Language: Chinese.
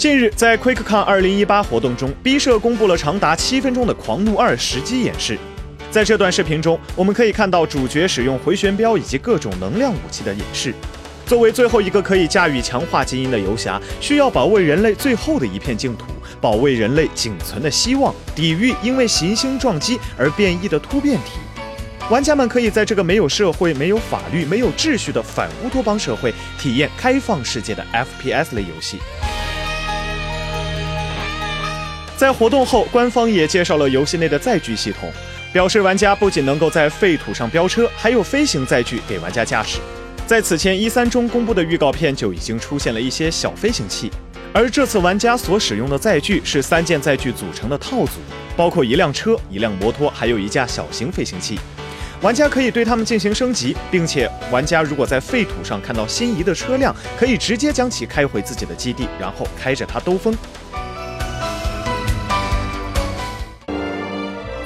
近日，在 QuickCon 2018活动中，B 社公布了长达七分钟的《狂怒二》实机演示。在这段视频中，我们可以看到主角使用回旋镖以及各种能量武器的演示。作为最后一个可以驾驭强化基因的游侠，需要保卫人类最后的一片净土，保卫人类仅存的希望，抵御因为行星撞击而变异的突变体。玩家们可以在这个没有社会、没有法律、没有秩序的反乌托邦社会，体验开放世界的 FPS 类游戏。在活动后，官方也介绍了游戏内的载具系统，表示玩家不仅能够在废土上飙车，还有飞行载具给玩家驾驶。在此前一三中公布的预告片就已经出现了一些小飞行器，而这次玩家所使用的载具是三件载具组成的套组，包括一辆车、一辆摩托，还有一架小型飞行器。玩家可以对它们进行升级，并且玩家如果在废土上看到心仪的车辆，可以直接将其开回自己的基地，然后开着它兜风。